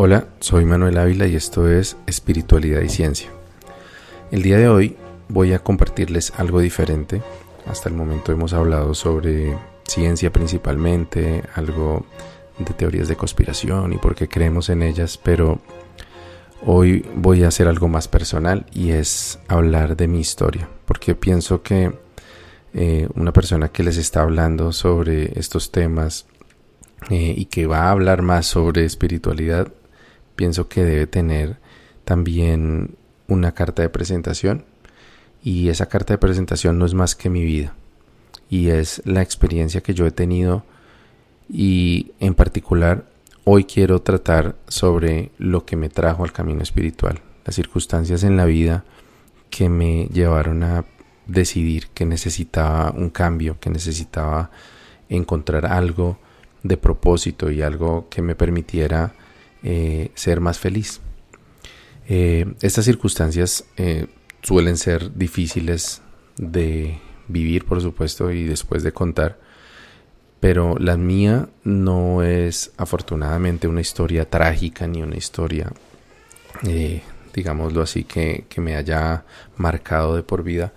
Hola, soy Manuel Ávila y esto es Espiritualidad y Ciencia. El día de hoy voy a compartirles algo diferente. Hasta el momento hemos hablado sobre ciencia principalmente, algo de teorías de conspiración y por qué creemos en ellas, pero hoy voy a hacer algo más personal y es hablar de mi historia, porque pienso que eh, una persona que les está hablando sobre estos temas eh, y que va a hablar más sobre espiritualidad pienso que debe tener también una carta de presentación. Y esa carta de presentación no es más que mi vida. Y es la experiencia que yo he tenido. Y en particular hoy quiero tratar sobre lo que me trajo al camino espiritual, las circunstancias en la vida que me llevaron a decidir que necesitaba un cambio, que necesitaba encontrar algo de propósito y algo que me permitiera eh, ser más feliz. Eh, estas circunstancias eh, suelen ser difíciles de vivir, por supuesto, y después de contar, pero la mía no es afortunadamente una historia trágica ni una historia, digámoslo así, que, que me haya marcado de por vida,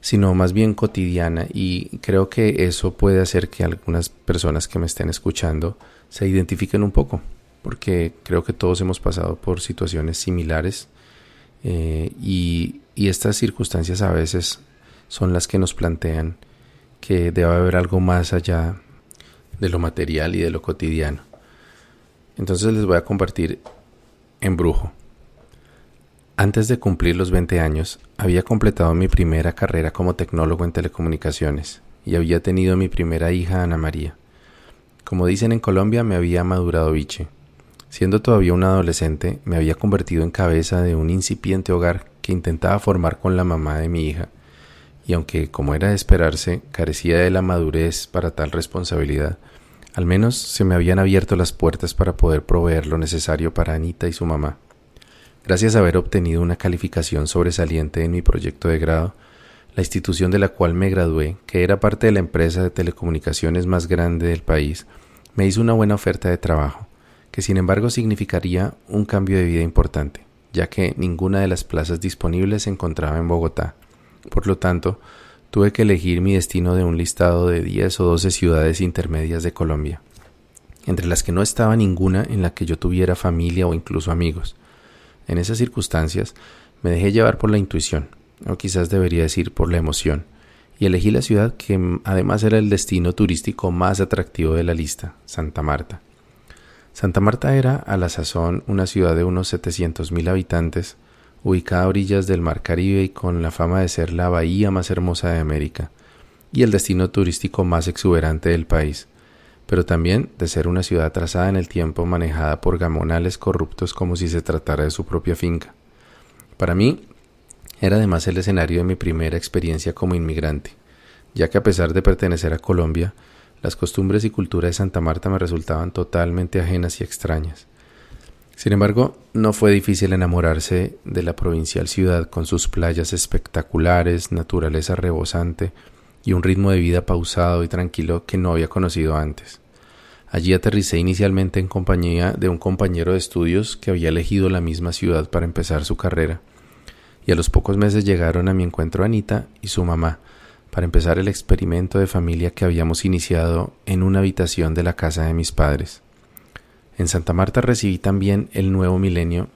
sino más bien cotidiana y creo que eso puede hacer que algunas personas que me estén escuchando se identifiquen un poco porque creo que todos hemos pasado por situaciones similares eh, y, estas circunstancias a veces son las que nos plantean que debe haber algo más allá de lo material y de lo cotidiano. Entonces les voy a compartir en brujo. Antes de cumplir los 20 años, había completado mi primera carrera como tecnólogo en telecomunicaciones y había tenido mi primera hija, Ana María. Como dicen en Colombia, me había madurado biche. Siendo todavía un adolescente, me había convertido en cabeza de un incipiente hogar que intentaba formar con la mamá de mi hija, y aunque, como era de esperarse, carecía de la madurez para tal responsabilidad, al menos se me habían abierto las puertas para poder proveer lo necesario para Anita y su mamá. Gracias a haber obtenido una calificación sobresaliente en mi proyecto de grado, la institución de la cual me gradué, que era parte de la empresa de telecomunicaciones más grande del país, me hizo una buena oferta de trabajo que sin embargo significaría un cambio de vida importante, ya que ninguna de las plazas disponibles se encontraba en Bogotá. Por lo tanto, tuve que elegir mi destino de un listado de 10 o 12 ciudades intermedias de Colombia, entre las que no estaba ninguna en la que yo tuviera familia o incluso amigos. En esas circunstancias me dejé llevar por la intuición, o quizás debería decir por la emoción, y elegí la ciudad que además era el destino turístico más atractivo de la lista, Santa Marta. Santa Marta era, a la sazón, una ciudad de unos 700.000 habitantes, ubicada a orillas del Mar Caribe y con la fama de ser la bahía más hermosa de América y el destino turístico más exuberante del país, pero también de ser una ciudad atrasada en el tiempo manejada por gamonales corruptos como si se tratara de su propia finca. Para mí, era además el escenario de mi primera experiencia como inmigrante, ya que a pesar de pertenecer a Colombia, las costumbres y cultura de Santa Marta me resultaban totalmente ajenas y extrañas. Sin embargo, no fue difícil enamorarse de la provincial ciudad con sus playas espectaculares, naturaleza rebosante y un ritmo de vida pausado y tranquilo que no había conocido antes. Allí aterricé inicialmente en compañía de un compañero de estudios que había elegido la misma ciudad para empezar su carrera, y a los pocos meses llegaron a mi encuentro Anita y su mamá, para empezar el experimento de familia que habíamos iniciado en una habitación de la casa de mis padres. En Santa Marta recibí también el nuevo milenio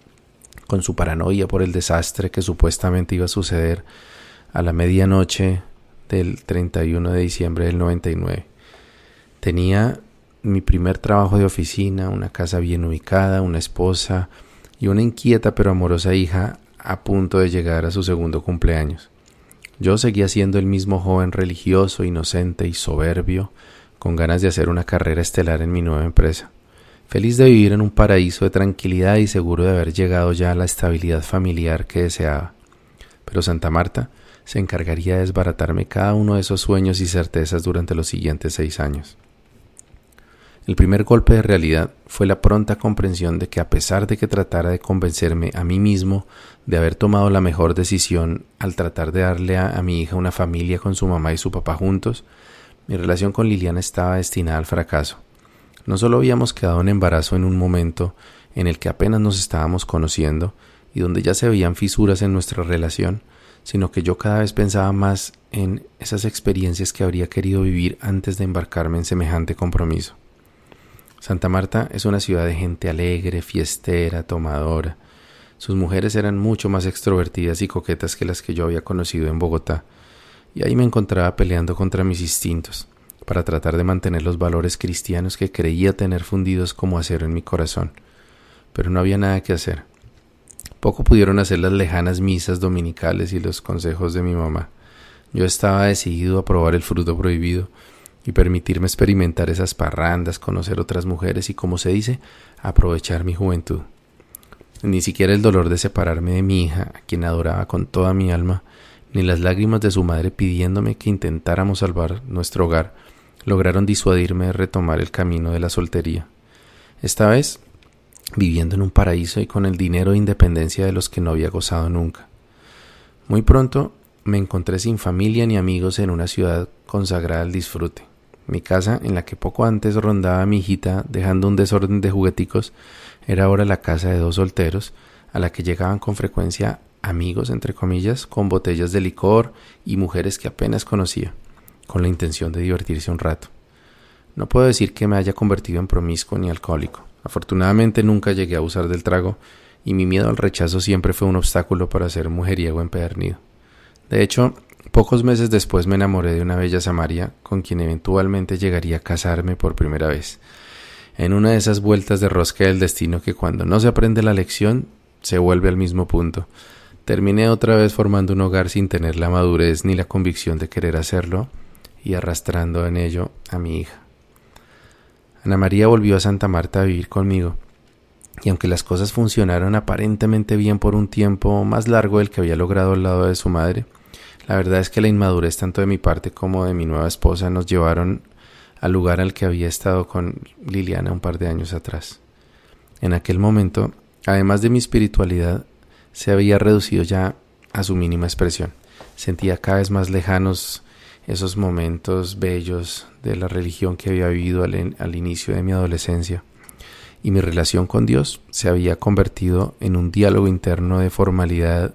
con su paranoia por el desastre que supuestamente iba a suceder a la medianoche del 31 de diciembre del 99. Tenía mi primer trabajo de oficina, una casa bien ubicada, una esposa y una inquieta pero amorosa hija a punto de llegar a su segundo cumpleaños. Yo seguía siendo el mismo joven religioso, inocente y soberbio, con ganas de hacer una carrera estelar en mi nueva empresa, feliz de vivir en un paraíso de tranquilidad y seguro de haber llegado ya a la estabilidad familiar que deseaba. Pero Santa Marta se encargaría de desbaratarme cada uno de esos sueños y certezas durante los siguientes seis años. El primer golpe de realidad fue la pronta comprensión de que a pesar de que tratara de convencerme a mí mismo de haber tomado la mejor decisión al tratar de darle a, mi hija una familia con su mamá y su papá juntos, mi relación con Liliana estaba destinada al fracaso. No solo habíamos quedado en embarazo en un momento en el que apenas nos estábamos conociendo y donde ya se veían fisuras en nuestra relación, sino que yo cada vez pensaba más en esas experiencias que habría querido vivir antes de embarcarme en semejante compromiso. Santa Marta es una ciudad de gente alegre, fiestera, tomadora. Sus mujeres eran mucho más extrovertidas y coquetas que las que yo había conocido en Bogotá, y ahí me encontraba peleando contra mis instintos, para tratar de mantener los valores cristianos que creía tener fundidos como acero en mi corazón. Pero no había nada que hacer. Poco pudieron hacer las lejanas misas dominicales y los consejos de mi mamá. Yo estaba decidido a probar el fruto prohibido y permitirme experimentar esas parrandas, conocer otras mujeres y, como se dice, aprovechar mi juventud. Ni siquiera el dolor de separarme de mi hija, a quien adoraba con toda mi alma, ni las lágrimas de su madre pidiéndome que intentáramos salvar nuestro hogar, lograron disuadirme de retomar el camino de la soltería. Esta vez viviendo en un paraíso y con el dinero e independencia de los que no había gozado nunca. Muy pronto me encontré sin familia ni amigos en una ciudad consagrada al disfrute. Mi casa, en la que poco antes rondaba mi hijita dejando un desorden de jugueticos, era ahora la casa de dos solteros, a la que llegaban con frecuencia amigos, entre comillas, con botellas de licor y mujeres que apenas conocía, con la intención de divertirse un rato. No puedo decir que me haya convertido en promiscuo ni alcohólico. Afortunadamente nunca llegué a abusar del trago y mi miedo al rechazo siempre fue un obstáculo para ser mujeriego empedernido. De hecho, pocos meses después me enamoré de una bella Samaria con quien eventualmente llegaría a casarme por primera vez. En una de esas vueltas de rosca del destino que cuando no se aprende la lección se vuelve al mismo punto. Terminé otra vez formando un hogar sin tener la madurez ni la convicción de querer hacerlo y arrastrando en ello a mi hija. Ana María volvió a Santa Marta a vivir conmigo, y aunque las cosas funcionaron aparentemente bien por un tiempo más largo del que había logrado al lado de su madre, la verdad es que la inmadurez tanto de mi parte como de mi nueva esposa nos llevaron al lugar al que había estado con Liliana un par de años atrás. En aquel momento, además de mi espiritualidad, se había reducido ya a su mínima expresión. Sentía cada vez más lejanos esos momentos bellos de la religión que había vivido al, inicio de mi adolescencia. Y mi relación con Dios se había convertido en un diálogo interno de formalidad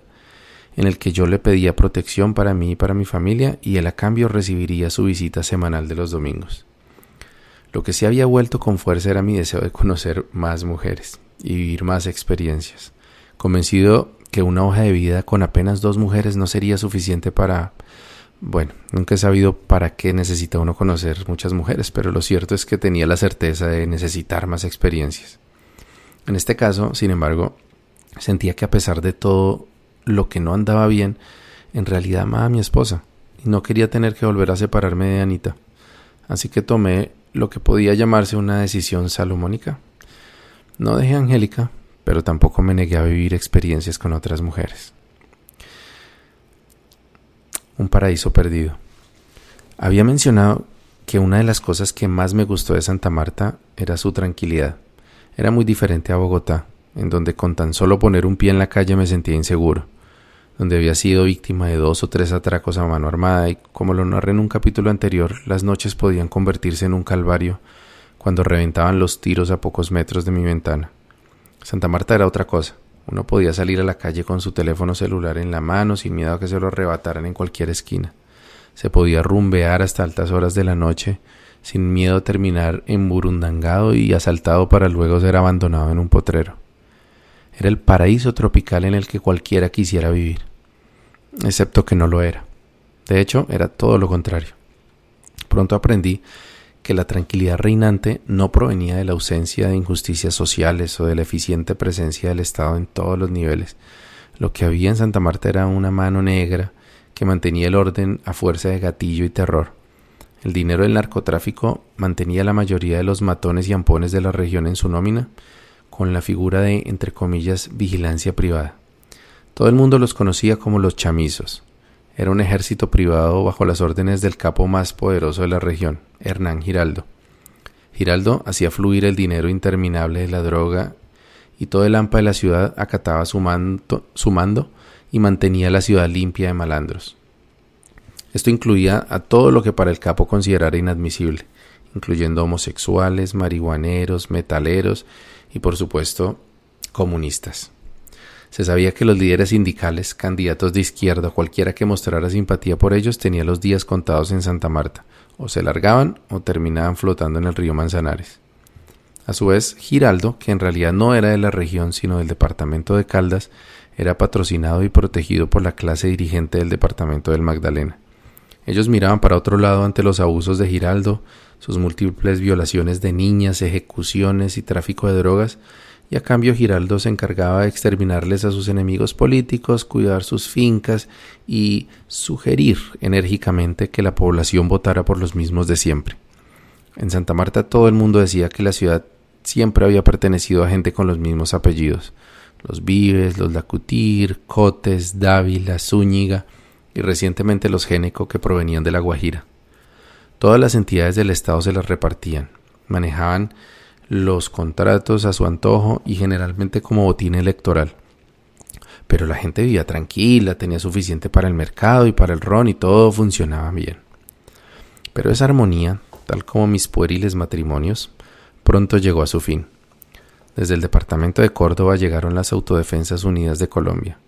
en el que yo le pedía protección para mí y para mi familia y él a cambio recibiría su visita semanal de los domingos. Lo que se había vuelto con fuerza era mi deseo de conocer más mujeres y vivir más experiencias, convencido que una hoja de vida con apenas dos mujeres no sería suficiente para bueno, nunca he sabido para qué necesita uno conocer muchas mujeres, pero lo cierto es que tenía la certeza de necesitar más experiencias. En este caso, sin embargo, sentía que a pesar de todo lo que no andaba bien, en realidad amaba a mi esposa y no quería tener que volver a separarme de Anita. Así que tomé lo que podía llamarse una decisión salomónica. No dejé a Angélica, pero tampoco me negué a vivir experiencias con otras mujeres un paraíso perdido. Había mencionado que una de las cosas que más me gustó de Santa Marta era su tranquilidad. Era muy diferente a Bogotá, en donde con tan solo poner un pie en la calle me sentía inseguro, donde había sido víctima de dos o tres atracos a mano armada y, como lo narré en un capítulo anterior, las noches podían convertirse en un calvario cuando reventaban los tiros a pocos metros de mi ventana. Santa Marta era otra cosa. Uno podía salir a la calle con su teléfono celular en la mano sin miedo a que se lo arrebataran en cualquier esquina. Se podía rumbear hasta altas horas de la noche sin miedo a terminar emburundangado y asaltado para luego ser abandonado en un potrero. Era el paraíso tropical en el que cualquiera quisiera vivir, excepto que no lo era. De hecho, era todo lo contrario. Pronto aprendí que la tranquilidad reinante no provenía de la ausencia de injusticias sociales o de la eficiente presencia del Estado en todos los niveles. Lo que había en Santa Marta era una mano negra que mantenía el orden a fuerza de gatillo y terror. El dinero del narcotráfico mantenía la mayoría de los matones y ampones de la región en su nómina, con la figura de, entre comillas, vigilancia privada. Todo el mundo los conocía como los chamizos, era un ejército privado bajo las órdenes del capo más poderoso de la región, Hernán Giraldo. Giraldo hacía fluir el dinero interminable de la droga y todo el hampa de la ciudad acataba su, mando y mantenía la ciudad limpia de malandros. Esto incluía a todo lo que para el capo considerara inadmisible, incluyendo homosexuales, marihuaneros, metaleros y por supuesto comunistas. Se sabía que los líderes sindicales, candidatos de izquierda, cualquiera que mostrara simpatía por ellos, tenía los días contados en Santa Marta, o se largaban o terminaban flotando en el río Manzanares. A su vez, Giraldo, que en realidad no era de la región sino del departamento de Caldas, era patrocinado y protegido por la clase dirigente del departamento del Magdalena. Ellos miraban para otro lado ante los abusos de Giraldo, sus múltiples violaciones de niñas, ejecuciones y tráfico de drogas, y a cambio Giraldo se encargaba de exterminarles a sus enemigos políticos, cuidar sus fincas y sugerir enérgicamente que la población votara por los mismos de siempre. En Santa Marta todo el mundo decía que la ciudad siempre había pertenecido a gente con los mismos apellidos, los Vives, los Lacutir, Cotes, Dávila, Zúñiga y recientemente los Géneco que provenían de La Guajira. Todas las entidades del Estado se las repartían, manejaban los contratos a su antojo y generalmente como botín electoral. Pero la gente vivía tranquila, tenía suficiente para el mercado y para el ron y todo funcionaba bien. Pero esa armonía, tal como mis pueriles matrimonios, pronto llegó a su fin. Desde el departamento de Córdoba llegaron las Autodefensas Unidas de Colombia,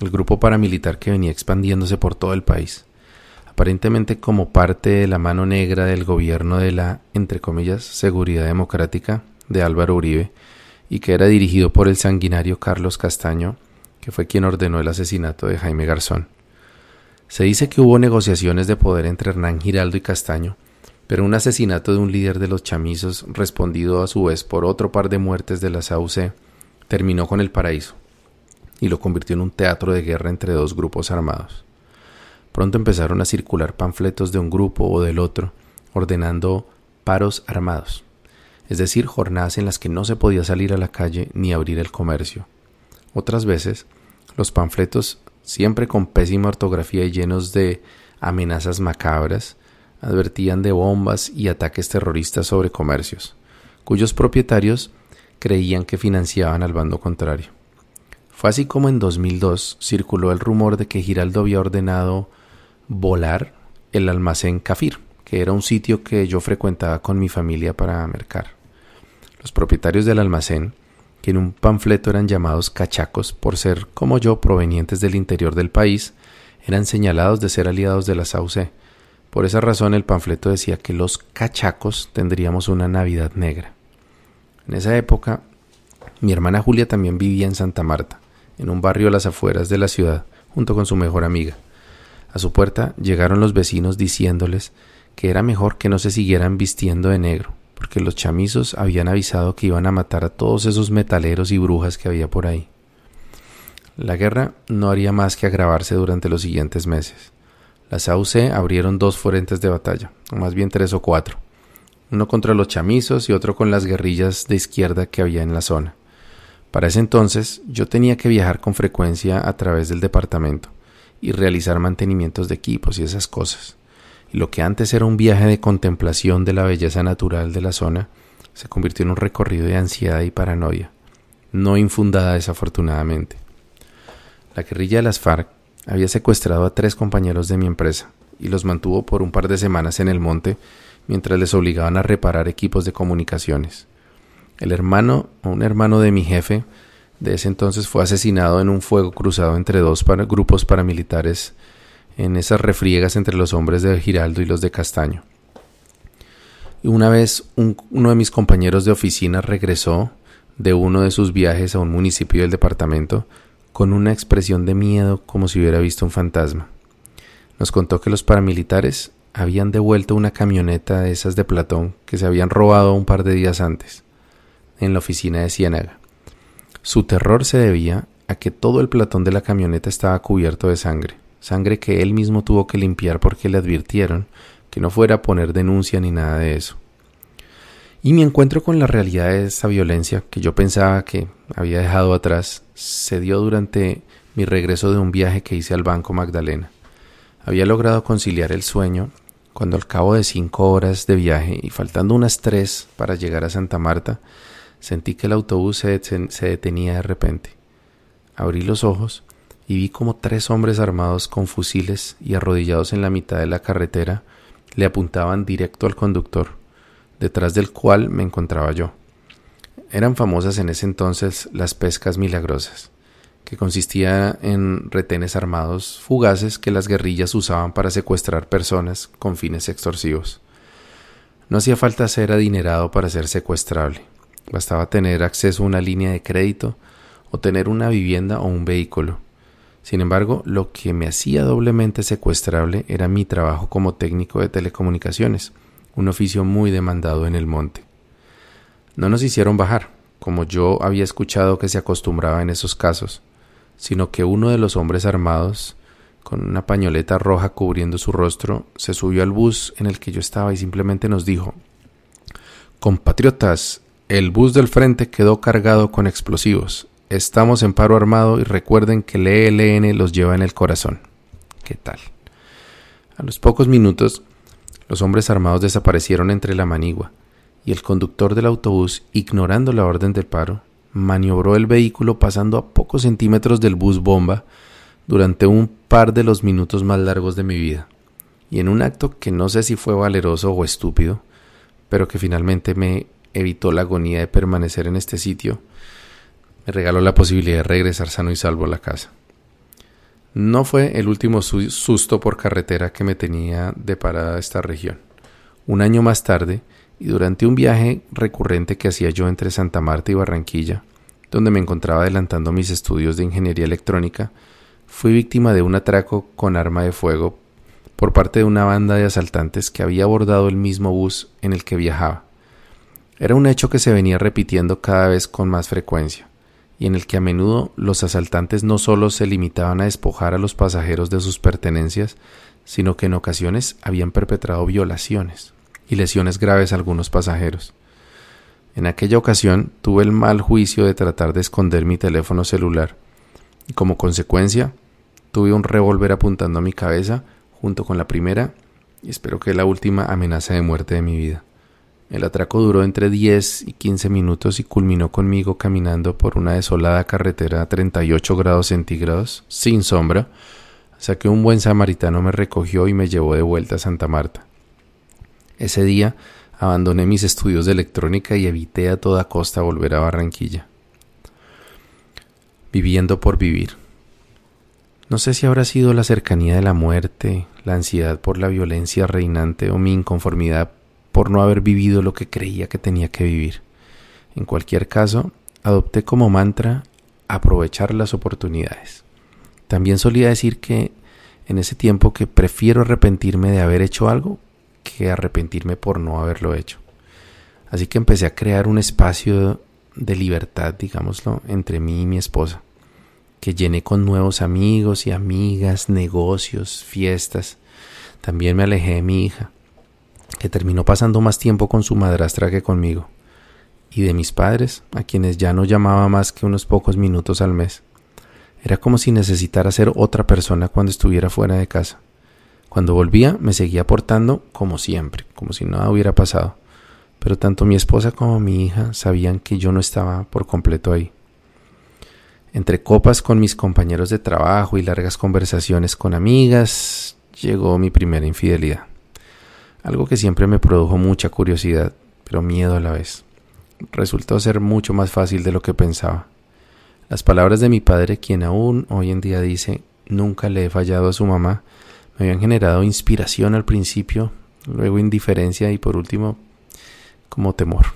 el grupo paramilitar que venía expandiéndose por todo el país, aparentemente como parte de la mano negra del gobierno de la, entre comillas, seguridad democrática de Álvaro Uribe, y que era dirigido por el sanguinario Carlos Castaño, que fue quien ordenó el asesinato de Jaime Garzón. Se dice que hubo negociaciones de poder entre Hernán Giraldo y Castaño, pero un asesinato de un líder de los chamizos, respondido a su vez por otro par de muertes de la SAUC, terminó con el paraíso y lo convirtió en un teatro de guerra entre dos grupos armados. Pronto empezaron a circular panfletos de un grupo o del otro, ordenando paros armados, es decir, jornadas en las que no se podía salir a la calle ni abrir el comercio. Otras veces, los panfletos, siempre con pésima ortografía y llenos de amenazas macabras, advertían de bombas y ataques terroristas sobre comercios, cuyos propietarios creían que financiaban al bando contrario. Fue así como en 2002 circuló el rumor de que Giraldo había ordenado volar el almacén Cafir, que era un sitio que yo frecuentaba con mi familia para mercar. Los propietarios del almacén, que en un panfleto eran llamados cachacos por ser, como yo, provenientes del interior del país, eran señalados de ser aliados de la SAUCE, por esa razón el panfleto decía que los cachacos tendríamos una Navidad negra. En esa época, mi hermana Julia también vivía en Santa Marta, en un barrio a las afueras de la ciudad, junto con su mejor amiga. A su puerta llegaron los vecinos diciéndoles que era mejor que no se siguieran vistiendo de negro, porque los chamizos habían avisado que iban a matar a todos esos metaleros y brujas que había por ahí. La guerra no haría más que agravarse durante los siguientes meses. Las AUC abrieron dos frentes de batalla, o más bien tres o cuatro, uno contra los chamizos y otro con las guerrillas de izquierda que había en la zona. Para ese entonces yo tenía que viajar con frecuencia a través del departamento y realizar mantenimientos de equipos y esas cosas. Y lo que antes era un viaje de contemplación de la belleza natural de la zona se convirtió en un recorrido de ansiedad y paranoia, no infundada desafortunadamente. La guerrilla de las FARC había secuestrado a tres compañeros de mi empresa y los mantuvo por un par de semanas en el monte mientras les obligaban a reparar equipos de comunicaciones. El hermano o un hermano de mi jefe de ese entonces fue asesinado en un fuego cruzado entre dos grupos paramilitares en esas refriegas entre los hombres de Giraldo y los de Castaño. Y una vez uno de mis compañeros de oficina regresó de uno de sus viajes a un municipio del departamento con una expresión de miedo como si hubiera visto un fantasma. Nos contó que los paramilitares habían devuelto una camioneta de esas de Platón que se habían robado un par de días antes, en la oficina de Ciénaga. Su terror se debía a que todo el platón de la camioneta estaba cubierto de sangre, sangre que él mismo tuvo que limpiar porque le advirtieron que no fuera a poner denuncia ni nada de eso. Y mi encuentro con la realidad de esa violencia que yo pensaba que había dejado atrás se dio durante mi regreso de un viaje que hice al Banco Magdalena. Había logrado conciliar el sueño cuando al cabo de cinco horas de viaje y faltando unas tres para llegar a Santa Marta, sentí que el autobús se, se detenía de repente. Abrí los ojos y vi como tres hombres armados con fusiles y arrodillados en la mitad de la carretera le apuntaban directo al conductor detrás del cual me encontraba yo. Eran famosas en ese entonces las pescas milagrosas, que consistía en retenes armados fugaces que las guerrillas usaban para secuestrar personas con fines extorsivos. No hacía falta ser adinerado para ser secuestrable. Bastaba tener acceso a una línea de crédito o tener una vivienda o un vehículo. Sin embargo, lo que me hacía doblemente secuestrable era mi trabajo como técnico de telecomunicaciones, un oficio muy demandado en el monte. No nos hicieron bajar, como yo había escuchado que se acostumbraba en esos casos, sino que uno de los hombres armados, con una pañoleta roja cubriendo su rostro, se subió al bus en el que yo estaba y simplemente nos dijo Compatriotas, el bus del frente quedó cargado con explosivos. Estamos en paro armado y recuerden que el ELN los lleva en el corazón. ¿Qué tal? A los pocos minutos, los hombres armados desaparecieron entre la manigua y el conductor del autobús, ignorando la orden del paro, maniobró el vehículo pasando a pocos centímetros del bus bomba durante un par de los minutos más largos de mi vida. Y en un acto que no sé si fue valeroso o estúpido, pero que finalmente me evitó la agonía de permanecer en este sitio, me regaló la posibilidad de regresar sano y salvo a la casa. No fue el último susto por carretera que me tenía deparada esta región. Un año más tarde, y durante un viaje recurrente que hacía yo entre Santa Marta y Barranquilla, donde me encontraba adelantando mis estudios de ingeniería electrónica, fui víctima de un atraco con arma de fuego por parte de una banda de asaltantes que había abordado el mismo bus en el que viajaba. Era un hecho que se venía repitiendo cada vez con más frecuencia y en el que a menudo los asaltantes no solo se limitaban a despojar a los pasajeros de sus pertenencias, sino que en ocasiones habían perpetrado violaciones y lesiones graves a algunos pasajeros. En aquella ocasión tuve el mal juicio de tratar de esconder mi teléfono celular y como consecuencia tuve un revólver apuntando a mi cabeza junto con la primera y espero que la última amenaza de muerte de mi vida. El atraco duró entre 10 y 15 minutos y culminó conmigo caminando por una desolada carretera a 38 grados centígrados, sin sombra, hasta que un buen samaritano me recogió y me llevó de vuelta a Santa Marta. Ese día abandoné mis estudios de electrónica y evité a toda costa volver a Barranquilla. Viviendo por vivir. No sé si habrá sido la cercanía de la muerte, la ansiedad por la violencia reinante o mi inconformidad por no haber vivido lo que creía que tenía que vivir. En cualquier caso, adopté como mantra aprovechar las oportunidades. También solía decir que en ese tiempo que prefiero arrepentirme de haber hecho algo que arrepentirme por no haberlo hecho. Así que empecé a crear un espacio de libertad, digámoslo, entre mí y mi esposa, que llené con nuevos amigos y amigas, negocios, fiestas. También me alejé de mi hija que terminó pasando más tiempo con su madrastra que conmigo, y de mis padres, a quienes ya no llamaba más que unos pocos minutos al mes. Era como si necesitara ser otra persona cuando estuviera fuera de casa. Cuando volvía me seguía portando como siempre, como si nada hubiera pasado, pero tanto mi esposa como mi hija sabían que yo no estaba por completo ahí. Entre copas con mis compañeros de trabajo y largas conversaciones con amigas, llegó mi primera infidelidad algo que siempre me produjo mucha curiosidad, pero miedo a la vez. Resultó ser mucho más fácil de lo que pensaba. Las palabras de mi padre, quien aún hoy en día dice nunca le he fallado a su mamá, me habían generado inspiración al principio, luego indiferencia y por último como temor.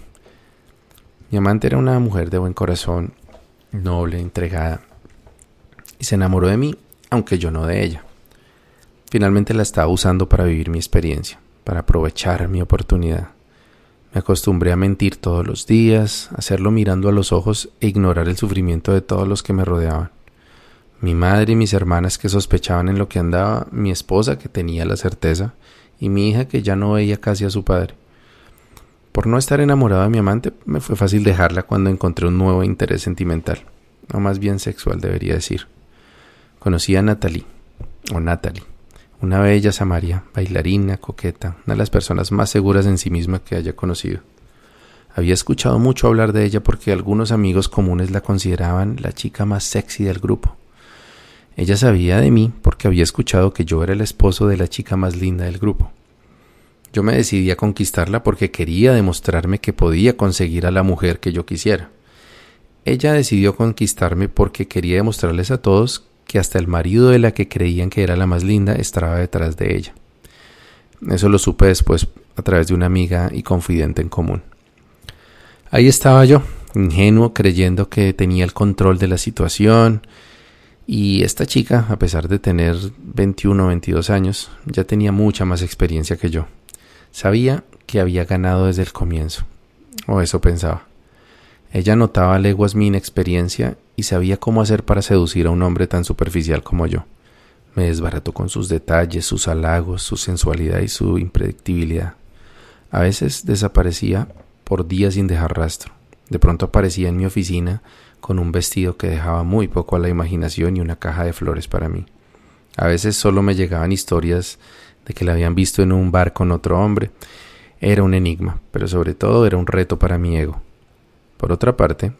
Mi amante era una mujer de buen corazón, noble, entregada, y se enamoró de mí, aunque yo no de ella. Finalmente la estaba usando para vivir mi experiencia para aprovechar mi oportunidad. Me acostumbré a mentir todos los días, hacerlo mirando a los ojos e ignorar el sufrimiento de todos los que me rodeaban. Mi madre y mis hermanas que sospechaban en lo que andaba, mi esposa que tenía la certeza, y mi hija que ya no veía casi a su padre. Por no estar enamorado de mi amante, me fue fácil dejarla cuando encontré un nuevo interés sentimental, o más bien sexual debería decir. Conocí a Natalie, o Natalie, una bella Samaria, bailarina, coqueta, una de las personas más seguras en sí misma que haya conocido. Había escuchado mucho hablar de ella porque algunos amigos comunes la consideraban la chica más sexy del grupo. Ella sabía de mí porque había escuchado que yo era el esposo de la chica más linda del grupo. Yo me decidí a conquistarla porque quería demostrarme que podía conseguir a la mujer que yo quisiera. Ella decidió conquistarme porque quería demostrarles a todos que hasta el marido de la que creían que era la más linda estaba detrás de ella. Eso lo supe después a través de una amiga y confidente en común. Ahí estaba yo, ingenuo, creyendo que tenía el control de la situación, y esta chica, a pesar de tener 21 o 22 años, ya tenía mucha más experiencia que yo. Sabía que había ganado desde el comienzo, o eso pensaba. Ella notaba a leguas mi inexperiencia y sabía cómo hacer para seducir a un hombre tan superficial como yo. Me desbarató con sus detalles, sus halagos, su sensualidad y su impredictibilidad. A veces desaparecía por días sin dejar rastro. De pronto aparecía en mi oficina con un vestido que dejaba muy poco a la imaginación y una caja de flores para mí. A veces solo me llegaban historias de que la habían visto en un bar con otro hombre. Era un enigma, pero sobre todo era un reto para mi ego. Por otra parte,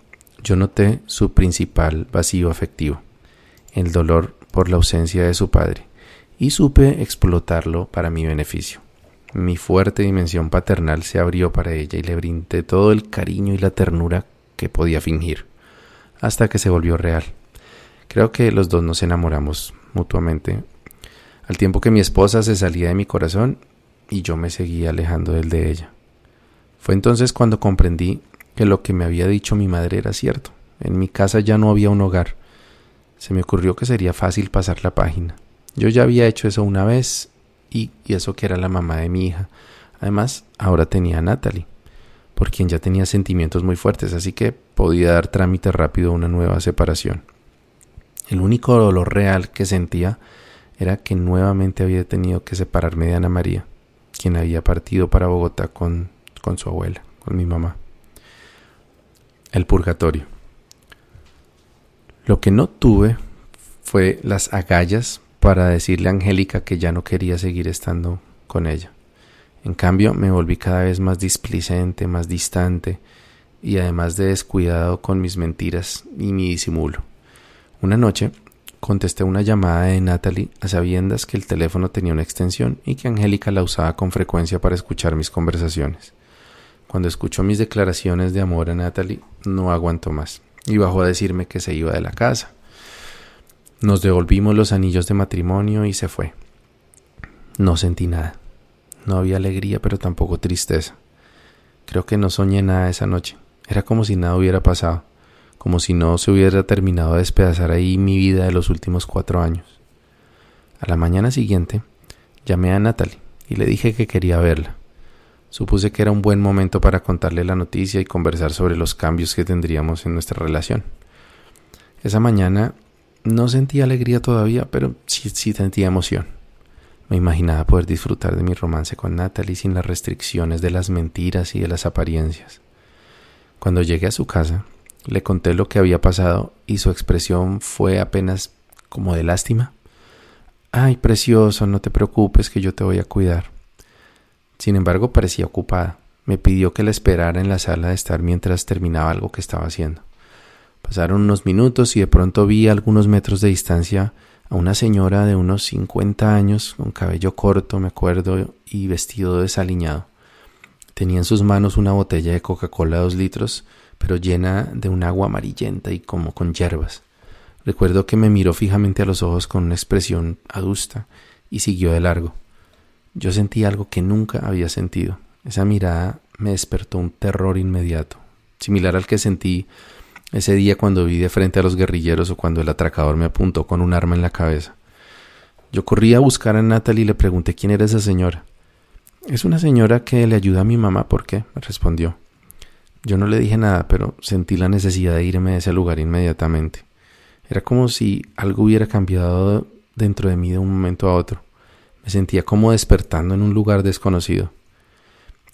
yo noté su principal vacío afectivo, el dolor por la ausencia de su padre, y supe explotarlo para mi beneficio. Mi fuerte dimensión paternal se abrió para ella y le brindé todo el cariño y la ternura que podía fingir, hasta que se volvió real. Creo que los dos nos enamoramos mutuamente, al tiempo que mi esposa se salía de mi corazón y yo me seguía alejando del de ella. Fue entonces cuando comprendí que lo que me había dicho mi madre era cierto. En mi casa ya no había un hogar. Se me ocurrió que sería fácil pasar la página. Yo ya había hecho eso una vez y, eso que era la mamá de mi hija. Además, ahora tenía a Natalie, por quien ya tenía sentimientos muy fuertes, así que podía dar trámite rápido a una nueva separación. El único dolor real que sentía era que nuevamente había tenido que separarme de Ana María, quien había partido para Bogotá con, con su abuela, con mi mamá. El purgatorio. Lo que no tuve fue las agallas para decirle a Angélica que ya no quería seguir estando con ella. En cambio, me volví cada vez más displicente, más distante y además de descuidado con mis mentiras y mi disimulo. Una noche contesté una llamada de Natalie a sabiendas que el teléfono tenía una extensión y que Angélica la usaba con frecuencia para escuchar mis conversaciones. Cuando escuchó mis declaraciones de amor a Natalie, no aguantó más y bajó a decirme que se iba de la casa. Nos devolvimos los anillos de matrimonio y se fue. No sentí nada. No había alegría, pero tampoco tristeza. Creo que no soñé nada esa noche. Era como si nada hubiera pasado, como si no se hubiera terminado de despedazar ahí mi vida de los últimos cuatro años. A la mañana siguiente llamé a Natalie y le dije que quería verla. Supuse que era un buen momento para contarle la noticia y conversar sobre los cambios que tendríamos en nuestra relación. Esa mañana no sentía alegría todavía, pero sí, sentía emoción. Me imaginaba poder disfrutar de mi romance con Natalie sin las restricciones de las mentiras y de las apariencias. Cuando llegué a su casa, le conté lo que había pasado y su expresión fue apenas como de lástima. Ay, precioso, no te preocupes que yo te voy a cuidar. Sin embargo, parecía ocupada. Me pidió que la esperara en la sala de estar mientras terminaba algo que estaba haciendo. Pasaron unos minutos y de pronto vi a algunos metros de distancia a una señora de unos cincuenta años, con cabello corto, me acuerdo, y vestido desaliñado. Tenía en sus manos una botella de Coca-Cola dos litros, pero llena de un agua amarillenta y como con hierbas. Recuerdo que me miró fijamente a los ojos con una expresión adusta y siguió de largo. Yo sentí algo que nunca había sentido. Esa mirada me despertó un terror inmediato, similar al que sentí ese día cuando vi de frente a los guerrilleros o cuando el atracador me apuntó con un arma en la cabeza. Yo corrí a buscar a Natalie y le pregunté quién era esa señora. Es una señora que le ayuda a mi mamá, ¿por qué? me respondió. Yo no le dije nada, pero sentí la necesidad de irme de ese lugar inmediatamente. Era como si algo hubiera cambiado dentro de mí de un momento a otro. Me sentía como despertando en un lugar desconocido.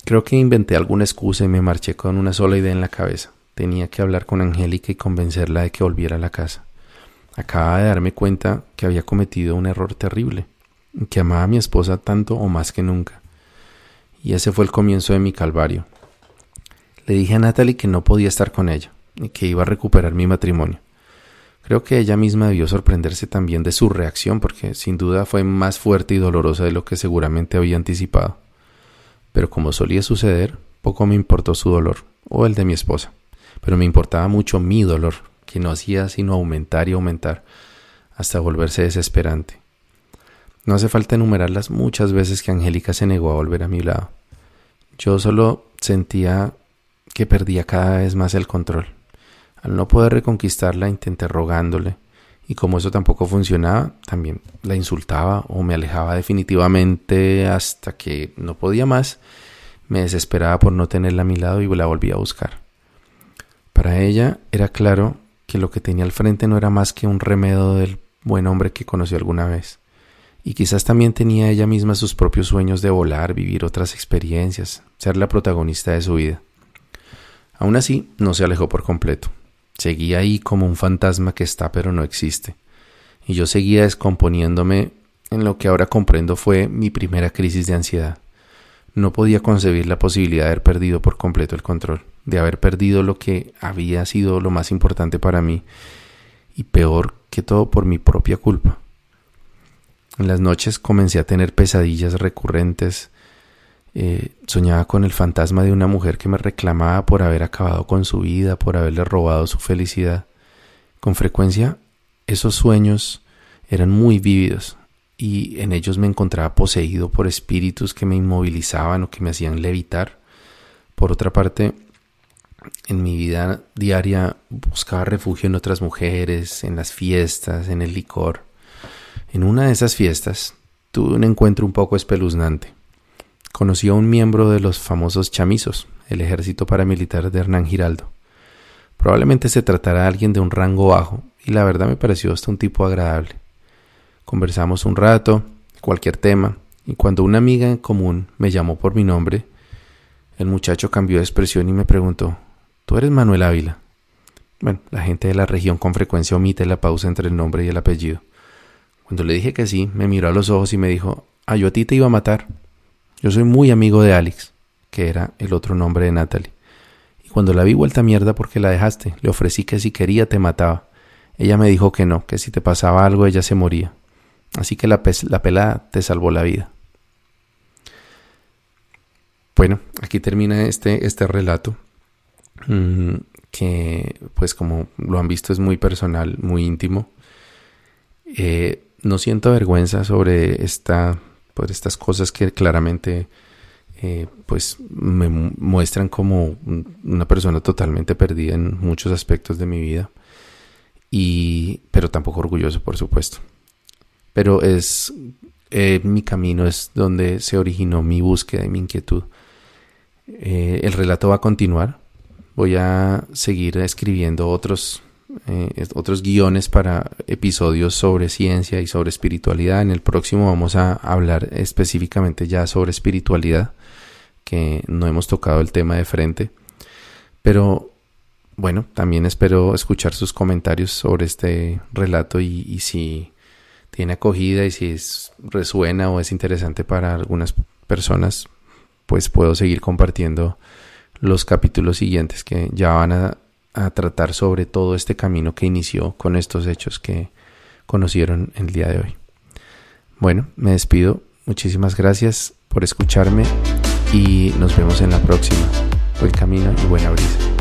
Creo que inventé alguna excusa y me marché con una sola idea en la cabeza. Tenía que hablar con Angélica y convencerla de que volviera a la casa. Acababa de darme cuenta que había cometido un error terrible, que amaba a mi esposa tanto o más que nunca. Y ese fue el comienzo de mi calvario. Le dije a Natalie que no podía estar con ella y que iba a recuperar mi matrimonio. Creo que ella misma debió sorprenderse también de su reacción porque sin duda fue más fuerte y dolorosa de lo que seguramente había anticipado. pero como solía suceder, poco me importó su dolor o el de mi esposa, pero me importaba mucho mi dolor, que no hacía sino aumentar y aumentar hasta volverse desesperante. No hace falta enumerar las muchas veces que Angélica se negó a volver a mi lado. Yo solo sentía que perdía cada vez más el control. Al no poder reconquistarla, intenté rogándole, y como eso tampoco funcionaba, también la insultaba o me alejaba definitivamente hasta que no podía más. Me desesperaba por no tenerla a mi lado y la volví a buscar. Para ella era claro que lo que tenía al frente no era más que un remedo del buen hombre que conoció alguna vez. Y quizás también tenía ella misma sus propios sueños de volar, vivir otras experiencias, ser la protagonista de su vida. Aún así, no se alejó por completo. Seguía ahí como un fantasma que está pero no existe. Y yo seguía descomponiéndome en lo que ahora comprendo fue mi primera crisis de ansiedad. No podía concebir la posibilidad de haber perdido por completo el control, de haber perdido lo que había sido lo más importante para mí, y peor que todo por mi propia culpa. En las noches comencé a tener pesadillas recurrentes. Eh, soñaba con el fantasma de una mujer que me reclamaba por haber acabado con su vida, por haberle robado su felicidad. Con frecuencia esos sueños eran muy vívidos y en ellos me encontraba poseído por espíritus que me inmovilizaban o que me hacían levitar. Por otra parte, en mi vida diaria buscaba refugio en otras mujeres, en las fiestas, en el licor. En una de esas fiestas tuve un encuentro un poco espeluznante. Conocí a un miembro de los famosos chamizos, el ejército paramilitar de Hernán Giraldo. Probablemente se tratara de alguien de un rango bajo, y la verdad me pareció hasta un tipo agradable. Conversamos un rato, cualquier tema, y cuando una amiga en común me llamó por mi nombre, el muchacho cambió de expresión y me preguntó ¿Tú eres Manuel Ávila? Bueno, la gente de la región con frecuencia omite la pausa entre el nombre y el apellido. Cuando le dije que sí, me miró a los ojos y me dijo, ah, yo a ti te iba a matar. Yo soy muy amigo de Alex, que era el otro nombre de Natalie. Y cuando la vi vuelta mierda porque la dejaste, le ofrecí que si quería te mataba. Ella me dijo que no, que si te pasaba algo ella se moría. Así que la, la pelada te salvó la vida. Bueno, aquí termina este, este relato, mm, que pues como lo han visto es muy personal, muy íntimo. Eh, no siento vergüenza sobre esta, estas cosas que claramente eh, pues me muestran como una persona totalmente perdida en muchos aspectos de mi vida. Y pero tampoco orgulloso por supuesto. Pero es eh, mi camino es donde se originó mi búsqueda y mi inquietud. Eh, el relato va a continuar. Voy a seguir escribiendo otros eh, otros guiones para episodios sobre ciencia y sobre espiritualidad. En el próximo vamos a hablar específicamente ya sobre espiritualidad, que no hemos tocado el tema de frente. Pero bueno, también espero escuchar sus comentarios sobre este relato y, si tiene acogida y si resuena o es interesante para algunas personas, pues puedo seguir compartiendo los capítulos siguientes que ya van a a tratar sobre todo este camino que inició con estos hechos que conocieron el día de hoy. Bueno, me despido. Muchísimas gracias por escucharme y nos vemos en la próxima. Buen camino y buena brisa.